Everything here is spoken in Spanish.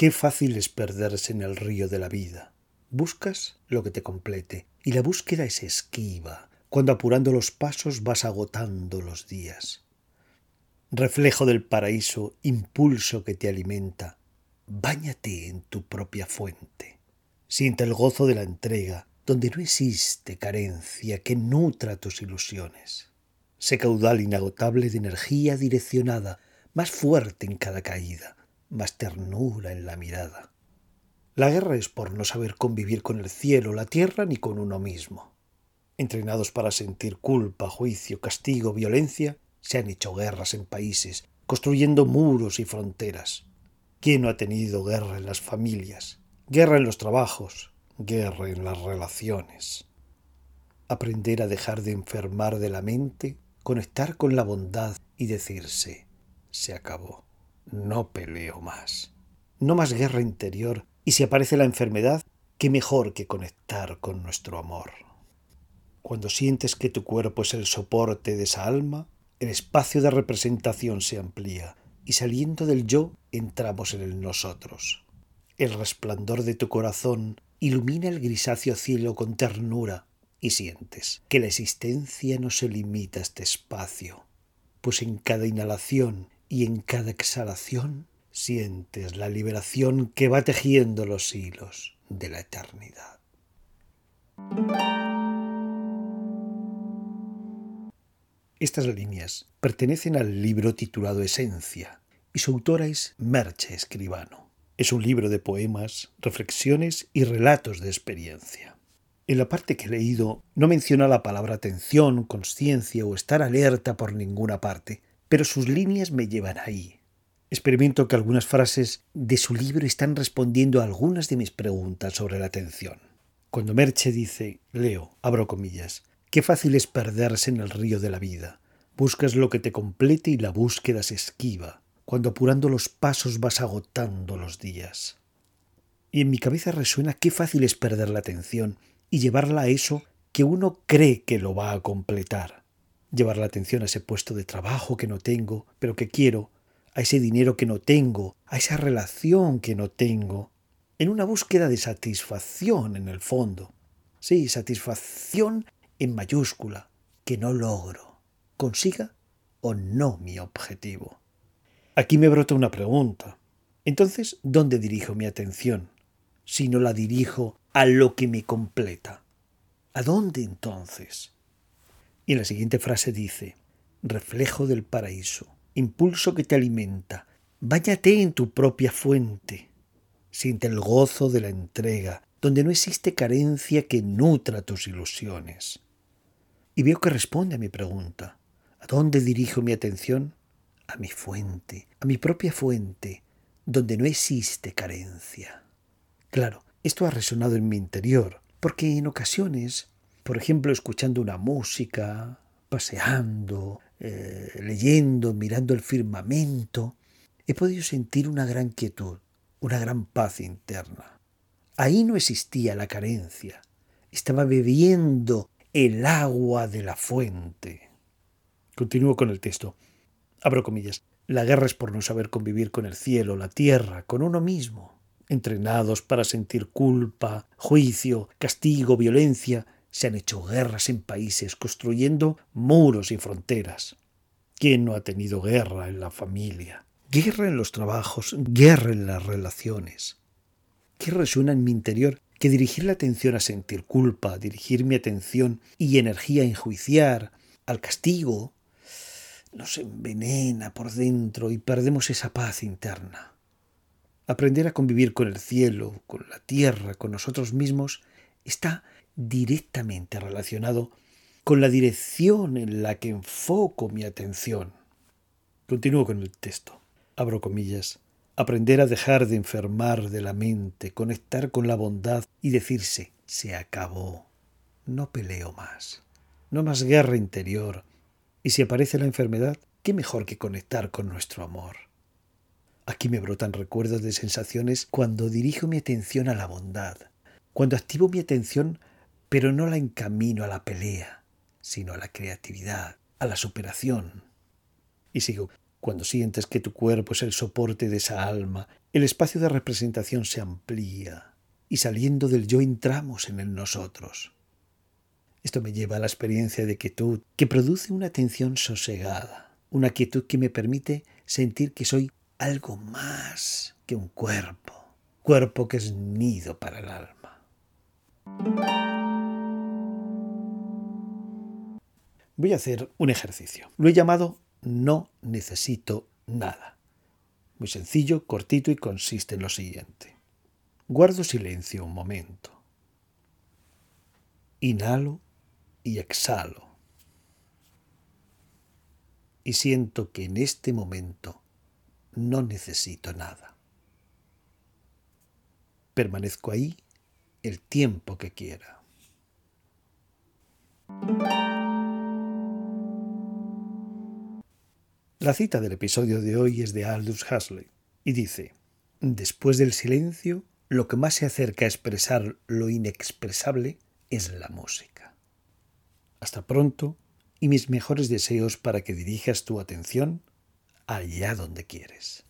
Qué fácil es perderse en el río de la vida. Buscas lo que te complete, y la búsqueda es esquiva, cuando apurando los pasos vas agotando los días. Reflejo del paraíso, impulso que te alimenta, báñate en tu propia fuente. Siente el gozo de la entrega, donde no existe carencia que nutra tus ilusiones. Sé caudal inagotable de energía direccionada, más fuerte en cada caída, más ternura en la mirada. La guerra es por no saber convivir con el cielo, la tierra ni con uno mismo. Entrenados para sentir culpa, juicio, castigo, violencia, se han hecho guerras en países, construyendo muros y fronteras. ¿Quién no ha tenido guerra en las familias? Guerra en los trabajos, guerra en las relaciones. Aprender a dejar de enfermar de la mente, conectar con la bondad y decirse, se acabó, no peleo más. No más guerra interior, y si aparece la enfermedad, qué mejor que conectar con nuestro amor. Cuando sientes que tu cuerpo es el soporte de esa alma, el espacio de representación se amplía, y saliendo del yo entramos en el nosotros. El resplandor de tu corazón ilumina el grisáceo cielo con ternura y sientes que la existencia no se limita a este espacio, pues en cada inhalación y en cada exhalación sientes la liberación que va tejiendo los hilos de la eternidad. Estas líneas pertenecen al libro titulado Esencia y su autora es Merche Escribano. Es un libro de poemas, reflexiones y relatos de experiencia. En la parte que he leído no menciona la palabra atención, conciencia o estar alerta por ninguna parte, pero sus líneas me llevan ahí. Experimento que algunas frases de su libro están respondiendo a algunas de mis preguntas sobre la atención. Cuando Merche dice, leo, abro comillas, qué fácil es perderse en el río de la vida. Buscas lo que te complete y la búsqueda se esquiva cuando apurando los pasos vas agotando los días. Y en mi cabeza resuena qué fácil es perder la atención y llevarla a eso que uno cree que lo va a completar. Llevar la atención a ese puesto de trabajo que no tengo, pero que quiero, a ese dinero que no tengo, a esa relación que no tengo, en una búsqueda de satisfacción en el fondo. Sí, satisfacción en mayúscula, que no logro, consiga o no mi objetivo. Aquí me brota una pregunta. Entonces, ¿dónde dirijo mi atención? Si no la dirijo a lo que me completa. ¿A dónde entonces? Y la siguiente frase dice, reflejo del paraíso, impulso que te alimenta, báñate en tu propia fuente, siente el gozo de la entrega, donde no existe carencia que nutra tus ilusiones. Y veo que responde a mi pregunta, ¿a dónde dirijo mi atención? a mi fuente, a mi propia fuente, donde no existe carencia. Claro, esto ha resonado en mi interior, porque en ocasiones, por ejemplo, escuchando una música, paseando, eh, leyendo, mirando el firmamento, he podido sentir una gran quietud, una gran paz interna. Ahí no existía la carencia, estaba bebiendo el agua de la fuente. Continúo con el texto. Abro comillas. La guerra es por no saber convivir con el cielo, la tierra, con uno mismo. Entrenados para sentir culpa, juicio, castigo, violencia, se han hecho guerras en países construyendo muros y fronteras. ¿Quién no ha tenido guerra en la familia? Guerra en los trabajos, guerra en las relaciones. ¿Qué resuena en mi interior que dirigir la atención a sentir culpa, dirigir mi atención y energía a enjuiciar, al castigo, nos envenena por dentro y perdemos esa paz interna. Aprender a convivir con el cielo, con la tierra, con nosotros mismos, está directamente relacionado con la dirección en la que enfoco mi atención. Continúo con el texto. Abro comillas. Aprender a dejar de enfermar de la mente, conectar con la bondad y decirse, se acabó. No peleo más. No más guerra interior, y si aparece la enfermedad, ¿qué mejor que conectar con nuestro amor? Aquí me brotan recuerdos de sensaciones cuando dirijo mi atención a la bondad, cuando activo mi atención pero no la encamino a la pelea, sino a la creatividad, a la superación. Y sigo, cuando sientes que tu cuerpo es el soporte de esa alma el espacio de representación se amplía y saliendo del yo entramos en el nosotros. Esto me lleva a la experiencia de quietud que produce una atención sosegada, una quietud que me permite sentir que soy algo más que un cuerpo, cuerpo que es nido para el alma. Voy a hacer un ejercicio. Lo he llamado no necesito nada. Muy sencillo, cortito y consiste en lo siguiente. Guardo silencio un momento. Inhalo y exhalo. Y siento que en este momento no necesito nada. Permanezco ahí el tiempo que quiera. La cita del episodio de hoy es de Aldous Huxley y dice, Después del silencio, lo que más se acerca a expresar lo inexpresable es la música. Hasta pronto y mis mejores deseos para que dirijas tu atención allá donde quieres.